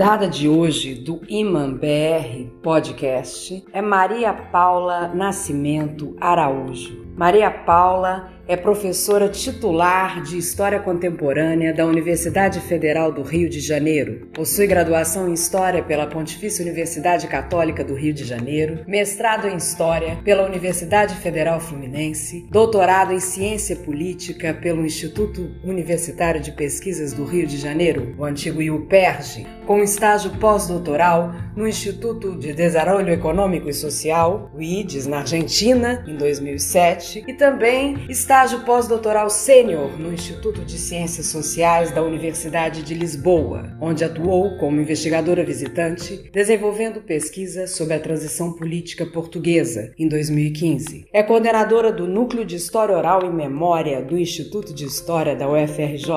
Convidada de hoje do Iman BR Podcast é Maria Paula Nascimento Araújo. Maria Paula é professora titular de História Contemporânea da Universidade Federal do Rio de Janeiro. Possui graduação em História pela Pontifícia Universidade Católica do Rio de Janeiro, mestrado em História pela Universidade Federal Fluminense, doutorado em Ciência Política pelo Instituto Universitário de Pesquisas do Rio de Janeiro, o antigo IUPERJ, com estágio pós-doutoral no Instituto de Desarrollo Econômico e Social, o IDES, na Argentina, em 2007, e também está estágio pós-doutoral sênior no Instituto de Ciências Sociais da Universidade de Lisboa, onde atuou como investigadora visitante, desenvolvendo pesquisa sobre a transição política portuguesa em 2015. É coordenadora do Núcleo de História Oral e Memória do Instituto de História da UFRJ,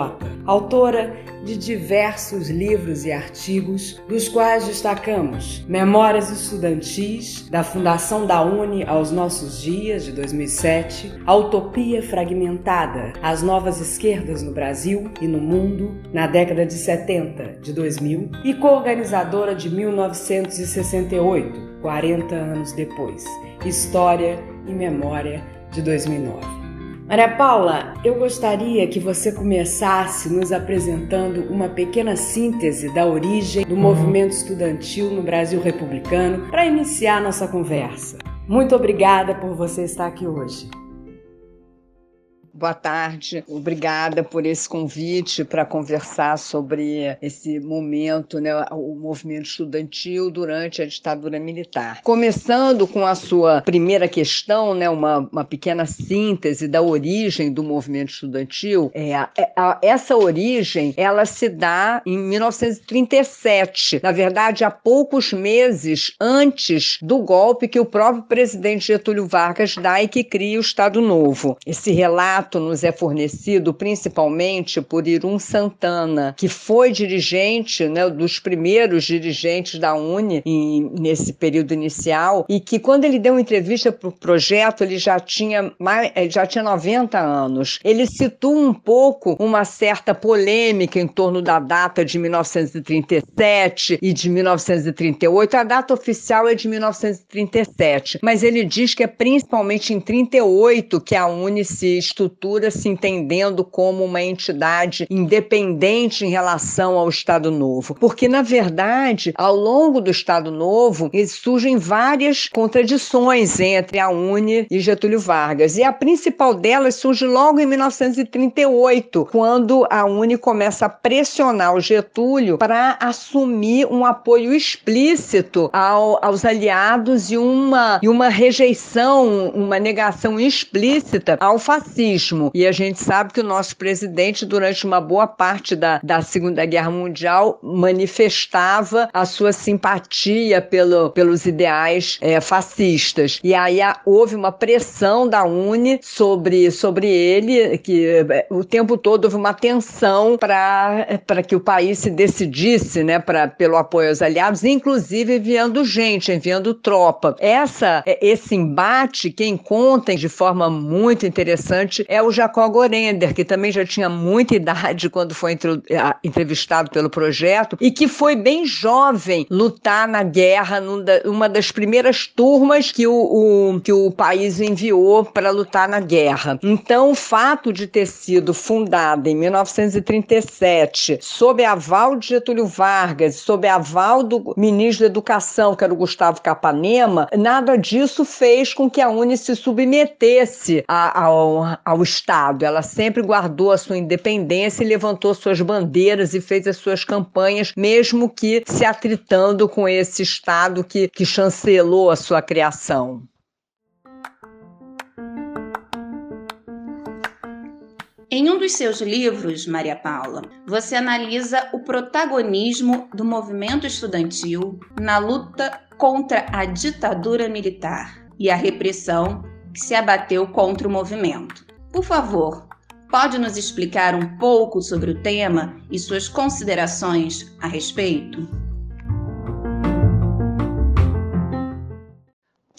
autora de diversos livros e artigos, dos quais destacamos Memórias Estudantis, da Fundação da Uni aos Nossos Dias, de 2007, A Utopia fragmentada, as novas esquerdas no Brasil e no mundo na década de 70, de 2000, e co-organizadora de 1968, 40 anos depois, História e Memória de 2009. Maria Paula, eu gostaria que você começasse nos apresentando uma pequena síntese da origem do movimento estudantil no Brasil republicano para iniciar nossa conversa. Muito obrigada por você estar aqui hoje. Boa tarde, obrigada por esse convite para conversar sobre esse momento, né, o movimento estudantil durante a ditadura militar. Começando com a sua primeira questão, né, uma, uma pequena síntese da origem do movimento estudantil, é, a, é, a, essa origem ela se dá em 1937, na verdade, há poucos meses antes do golpe que o próprio presidente Getúlio Vargas dá e que cria o Estado Novo. Esse relato relato nos é fornecido principalmente por Irum Santana, que foi dirigente, né, dos primeiros dirigentes da Uni em, nesse período inicial, e que quando ele deu uma entrevista para o projeto, ele já tinha, mais, já tinha 90 anos. Ele citou um pouco uma certa polêmica em torno da data de 1937 e de 1938. A data oficial é de 1937, mas ele diz que é principalmente em 38 que a Uni se estrutura estrutura se entendendo como uma entidade independente em relação ao Estado Novo. Porque, na verdade, ao longo do Estado Novo, surgem várias contradições entre a UNE e Getúlio Vargas. E a principal delas surge logo em 1938, quando a UNE começa a pressionar o Getúlio para assumir um apoio explícito ao, aos aliados e uma, e uma rejeição, uma negação explícita ao fascismo. E a gente sabe que o nosso presidente, durante uma boa parte da, da Segunda Guerra Mundial, manifestava a sua simpatia pelo, pelos ideais é, fascistas. E aí a, houve uma pressão da UNE sobre, sobre ele, que é, o tempo todo houve uma tensão para que o país se decidisse né, pra, pelo apoio aos aliados, inclusive enviando gente, enviando tropa. Essa, é, esse embate, quem conta de forma muito interessante é o Jacó Gorender, que também já tinha muita idade quando foi entrevistado pelo projeto e que foi bem jovem lutar na guerra, numa das primeiras turmas que o, o que o país enviou para lutar na guerra. Então, o fato de ter sido fundada em 1937, sob aval de Getúlio Vargas, sob aval do ministro da Educação, que era o Gustavo Capanema, nada disso fez com que a UNE se submetesse ao, ao Estado. Ela sempre guardou a sua independência e levantou suas bandeiras e fez as suas campanhas, mesmo que se atritando com esse Estado que, que chancelou a sua criação. Em um dos seus livros, Maria Paula, você analisa o protagonismo do movimento estudantil na luta contra a ditadura militar e a repressão que se abateu contra o movimento. Por favor, pode nos explicar um pouco sobre o tema e suas considerações a respeito?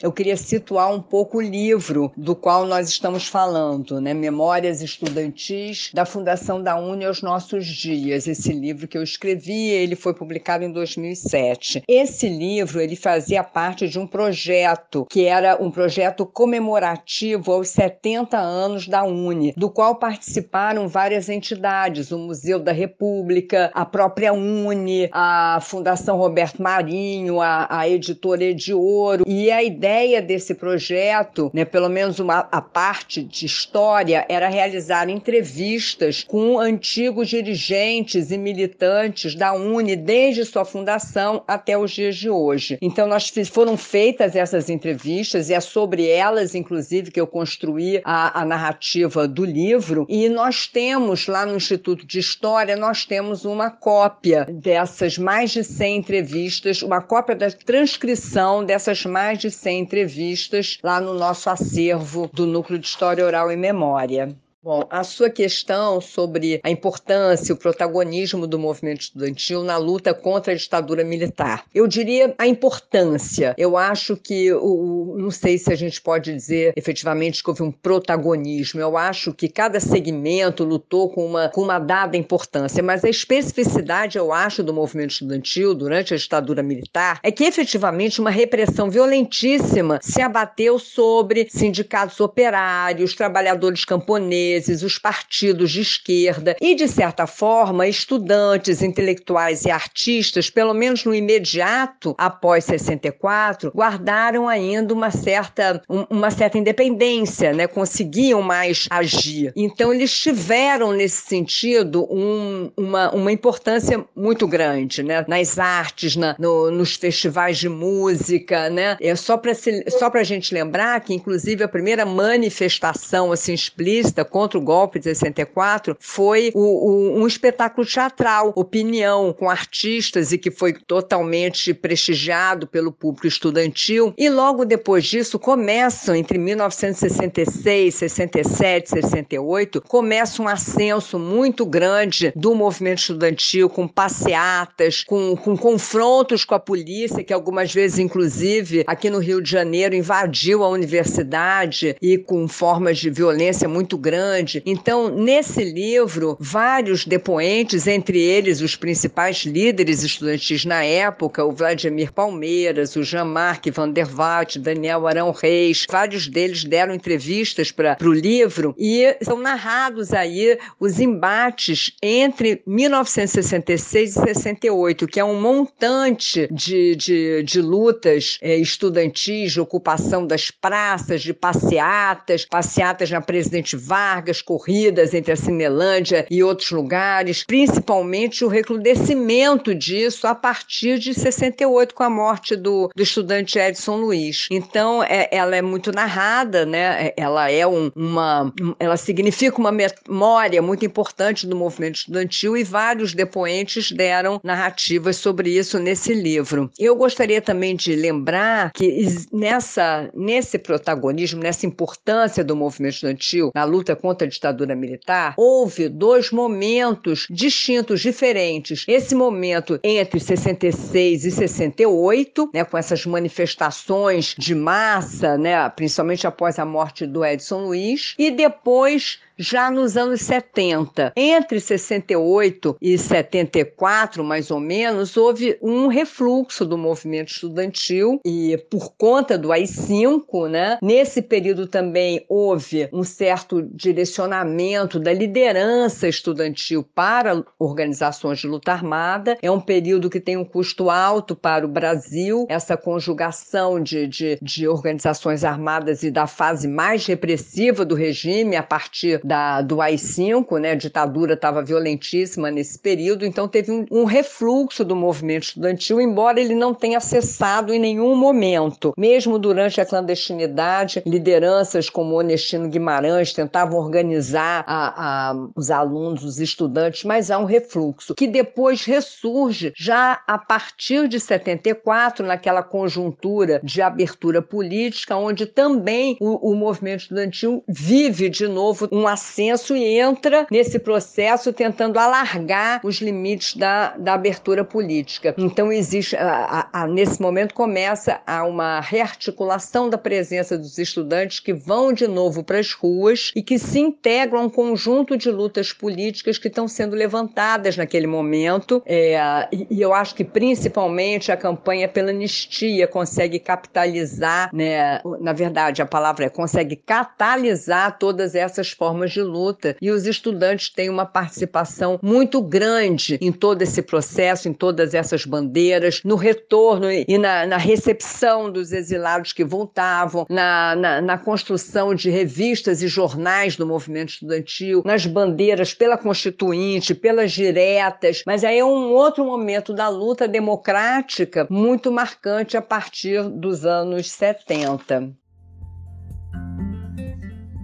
Eu queria situar um pouco o livro do qual nós estamos falando, né? Memórias Estudantis da Fundação da Uni aos Nossos Dias. Esse livro que eu escrevi, ele foi publicado em 2007. Esse livro, ele fazia parte de um projeto que era um projeto comemorativo aos 70 anos da Uni, do qual participaram várias entidades, o Museu da República, a própria Uni, a Fundação Roberto Marinho, a, a editora Ediouro, e a ideia ideia desse projeto, né, pelo menos uma, a parte de história, era realizar entrevistas com antigos dirigentes e militantes da UNE desde sua fundação até os dias de hoje. Então, nós foram feitas essas entrevistas e é sobre elas, inclusive, que eu construí a, a narrativa do livro. E nós temos lá no Instituto de História, nós temos uma cópia dessas mais de 100 entrevistas, uma cópia da transcrição dessas mais de 100 entrevistas lá no nosso acervo do Núcleo de História Oral e Memória. Bom, a sua questão sobre a importância, o protagonismo do movimento estudantil na luta contra a ditadura militar. Eu diria a importância. Eu acho que, o, não sei se a gente pode dizer efetivamente que houve um protagonismo. Eu acho que cada segmento lutou com uma, com uma dada importância, mas a especificidade, eu acho, do movimento estudantil durante a ditadura militar é que efetivamente uma repressão violentíssima se abateu sobre sindicatos operários, trabalhadores camponeses vezes os partidos de esquerda e, de certa forma, estudantes, intelectuais e artistas, pelo menos no imediato após 64, guardaram ainda uma certa, uma certa independência, né? conseguiam mais agir. Então, eles tiveram, nesse sentido, um, uma, uma importância muito grande né? nas artes, na, no, nos festivais de música. Né? É só para a gente lembrar que, inclusive, a primeira manifestação assim, explícita contra o golpe de 64 foi o, o, um espetáculo teatral, Opinião, com artistas e que foi totalmente prestigiado pelo público estudantil. E logo depois disso começam, entre 1966, 67, 68, começa um ascenso muito grande do movimento estudantil, com passeatas, com, com confrontos com a polícia, que algumas vezes, inclusive, aqui no Rio de Janeiro, invadiu a universidade e com formas de violência muito grandes grande. Então, nesse livro, vários depoentes, entre eles os principais líderes estudantis na época, o Vladimir Palmeiras, o Jean-Marc Van der Watt, Daniel Arão Reis, vários deles deram entrevistas para o livro e são narrados aí os embates entre 1966 e 68, que é um montante de, de, de lutas é, estudantis, de ocupação das praças, de passeatas, passeatas na Presidente Vargas, largas corridas entre a Cinelândia e outros lugares, principalmente o recrudescimento disso a partir de 68, com a morte do, do estudante Edson Luiz. Então, é, ela é muito narrada, né? É, ela é um, uma. Ela significa uma memória muito importante do movimento estudantil e vários depoentes deram narrativas sobre isso nesse livro. Eu gostaria também de lembrar que nessa, nesse protagonismo, nessa importância do movimento estudantil na luta contra a ditadura militar, houve dois momentos distintos, diferentes. Esse momento entre 66 e 68, né, com essas manifestações de massa, né, principalmente após a morte do Edson Luiz, e depois já nos anos 70. Entre 68 e 74, mais ou menos, houve um refluxo do movimento estudantil e por conta do AI-5, né? Nesse período também houve um certo direcionamento da liderança estudantil para organizações de luta armada. É um período que tem um custo alto para o Brasil, essa conjugação de, de, de organizações armadas e da fase mais repressiva do regime a partir da, do AI-5, né? A ditadura estava violentíssima nesse período, então teve um, um refluxo do movimento estudantil, embora ele não tenha cessado em nenhum momento. Mesmo durante a clandestinidade, lideranças como Onestino Guimarães tentavam organizar a, a, os alunos, os estudantes, mas há um refluxo que depois ressurge já a partir de 74, naquela conjuntura de abertura política, onde também o, o movimento estudantil vive de novo um ascenso e entra nesse processo tentando alargar os limites da, da abertura política. Então, existe, a, a, a, nesse momento, começa a uma rearticulação da presença dos estudantes que vão de novo para as ruas e que se integram a um conjunto de lutas políticas que estão sendo levantadas naquele momento. É, e, e, eu acho que, principalmente, a campanha pela anistia consegue capitalizar, né, na verdade, a palavra é consegue catalisar todas essas formas de luta. E os estudantes têm uma participação muito grande em todo esse processo, em todas essas bandeiras, no retorno e na, na recepção dos exilados que voltavam, na, na, na, construção de revistas e jornais do movimento estudantil, nas bandeiras pela Constituinte, pelas diretas. Mas aí é um outro momento da luta democrática muito marcante a partir dos anos 70.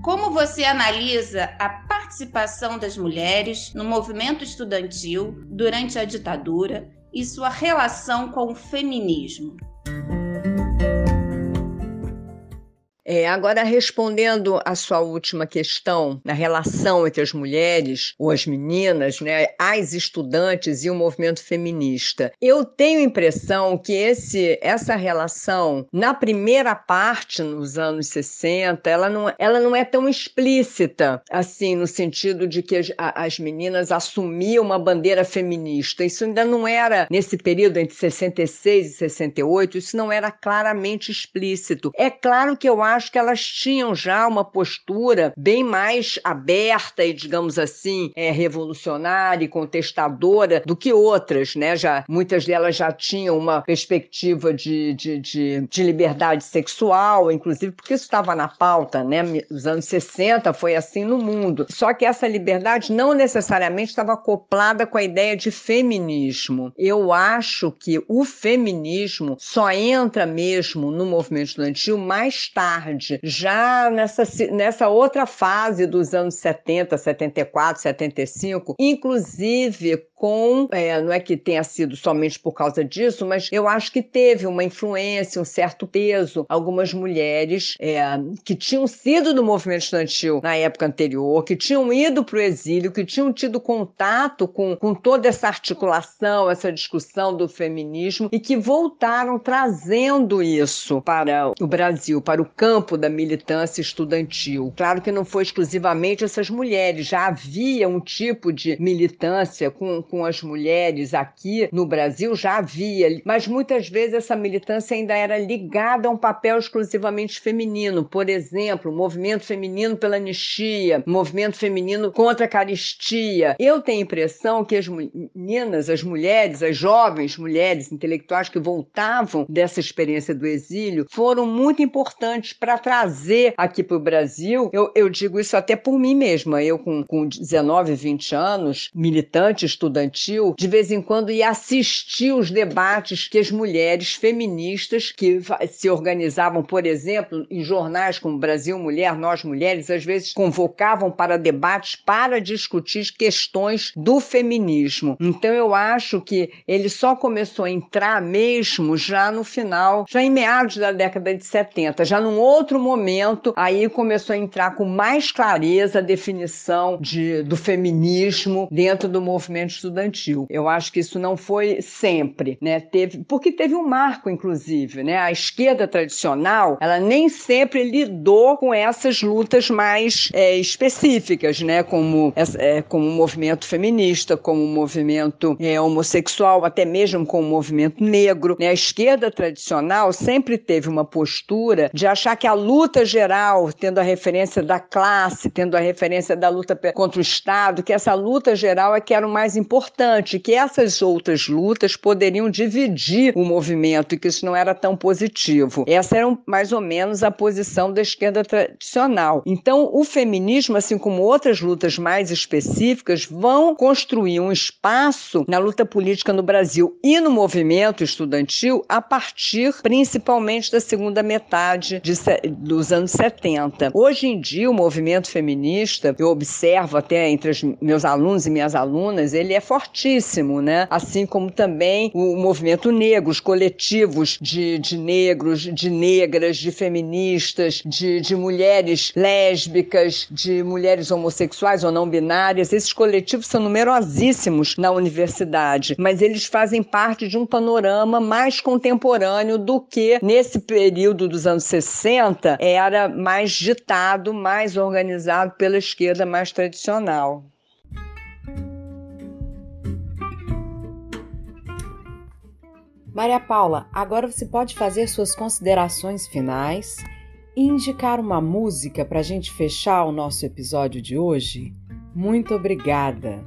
Como você analisa a participação das mulheres no movimento estudantil durante a ditadura e sua relação com o feminismo? É, agora, respondendo à sua última questão, na relação entre as mulheres ou as meninas, né, as estudantes e o movimento feminista, eu tenho a impressão que esse, essa relação, na primeira parte, nos anos 60, ela não, ela não é tão explícita, assim, no sentido de que as, as meninas assumiam uma bandeira feminista. Isso ainda não era, nesse período entre 66 e 68, isso não era claramente explícito. É claro que eu acho acho que elas tinham já uma postura bem mais aberta e, digamos assim, é, revolucionária e contestadora do que outras, né? Já, muitas delas já tinham uma perspectiva de, de, de, de liberdade sexual, inclusive porque isso estava na pauta, né? Nos anos 60 foi assim no mundo. Só que essa liberdade não necessariamente estava acoplada com a ideia de feminismo. Eu acho que o feminismo só entra mesmo no movimento estudantil mais tarde tarde, já nessa, nessa outra fase dos anos 70, 74, 75, inclusive com, é, não é que tenha sido somente por causa disso, mas eu acho que teve uma influência, um certo peso. Algumas mulheres é, que tinham sido do movimento estudantil na época anterior, que tinham ido para o exílio, que tinham tido contato com, com toda essa articulação, essa discussão do feminismo e que voltaram trazendo isso para o Brasil, para o campo da militância estudantil. Claro que não foi exclusivamente essas mulheres, já havia um tipo de militância com com as mulheres aqui no Brasil já havia, mas muitas vezes essa militância ainda era ligada a um papel exclusivamente feminino. Por exemplo, o movimento feminino pela anistia, movimento feminino contra a caristia. Eu tenho a impressão que as meninas, as mulheres, as jovens mulheres intelectuais que voltavam dessa experiência do exílio foram muito importantes para trazer aqui para o Brasil. Eu, eu digo isso até por mim mesma. Eu, com, com 19, 20 anos, militante, estudantil, de vez em quando ia assistir os debates que as mulheres feministas que se organizavam, por exemplo, em jornais como Brasil Mulher, Nós Mulheres, às vezes convocavam para debates para discutir questões do feminismo. Então eu acho que ele só começou a entrar mesmo já no final, já em meados da década de 70, já num outro outro momento, aí começou a entrar com mais clareza a definição de, do feminismo dentro do movimento estudantil. Eu acho que isso não foi sempre, né? Teve, porque teve um marco, inclusive, né? A esquerda tradicional, ela nem sempre lidou com essas lutas mais é, específicas, né? Como, é, como o movimento feminista, como o movimento é, homossexual, até mesmo com o movimento negro. Né? A esquerda tradicional sempre teve uma postura de achar que a luta geral, tendo a referência da classe, tendo a referência da luta contra o Estado, que essa luta geral é que era o mais importante, que essas outras lutas poderiam dividir o movimento e que isso não era tão positivo. Essa era mais ou menos a posição da esquerda tradicional. Então, o feminismo, assim como outras lutas mais específicas, vão construir um espaço na luta política no Brasil e no movimento estudantil a partir principalmente da segunda metade de, dos anos 70. Hoje em dia, o movimento feminista, eu observo até entre os meus alunos e minhas alunas, ele é fortíssimo, né? Assim como também o movimento negro, os coletivos de, de negros, de negras, de feministas, de, de mulheres lésbicas, de mulheres homossexuais ou não binárias. Esses coletivos são numerosíssimos na universidade, mas eles fazem parte de um panorama mais contemporâneo do que nesse período dos anos 60 era mais ditado, mais organizado pela esquerda mais tradicional. Maria Paula, agora você pode fazer suas considerações finais e indicar uma música para a gente fechar o nosso episódio de hoje? Muito obrigada!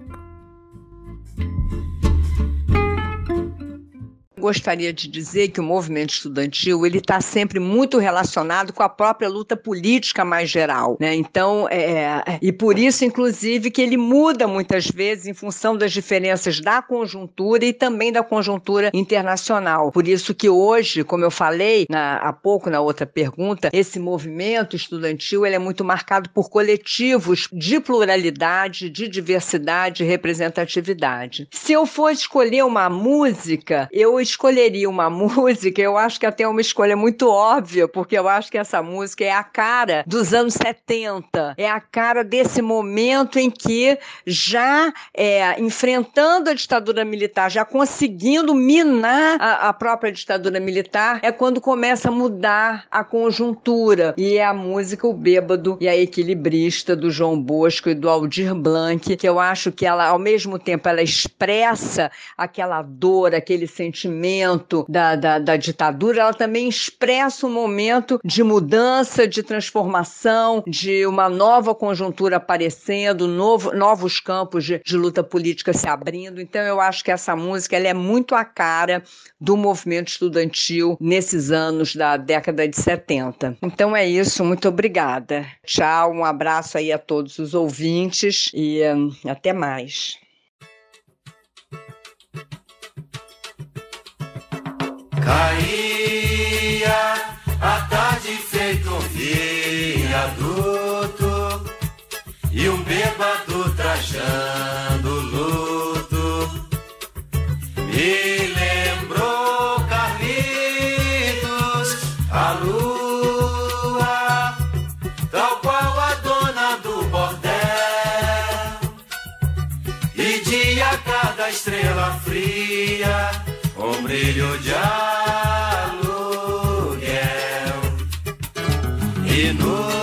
Gostaria de dizer que o movimento estudantil ele está sempre muito relacionado com a própria luta política mais geral, né? Então, é, e por isso, inclusive, que ele muda muitas vezes em função das diferenças da conjuntura e também da conjuntura internacional. Por isso que hoje, como eu falei na, há pouco na outra pergunta, esse movimento estudantil ele é muito marcado por coletivos de pluralidade, de diversidade, e representatividade. Se eu for escolher uma música, eu escolheria uma música, eu acho que até é uma escolha muito óbvia, porque eu acho que essa música é a cara dos anos 70, é a cara desse momento em que já é, enfrentando a ditadura militar, já conseguindo minar a, a própria ditadura militar, é quando começa a mudar a conjuntura. E é a música O Bêbado e a Equilibrista do João Bosco e do Aldir Blanc, que eu acho que ela, ao mesmo tempo, ela expressa aquela dor, aquele sentimento momento da, da, da ditadura, ela também expressa um momento de mudança, de transformação, de uma nova conjuntura aparecendo, novo, novos campos de, de luta política se abrindo. Então, eu acho que essa música ela é muito a cara do movimento estudantil nesses anos da década de 70. Então é isso, muito obrigada. Tchau, um abraço aí a todos os ouvintes e hum, até mais. Feito um viaduto e um bêbado trajando luto. Me lembrou Carlitos, a lua, tal qual a dona do bordel. E dia cada estrela fria, um brilho de ar. e no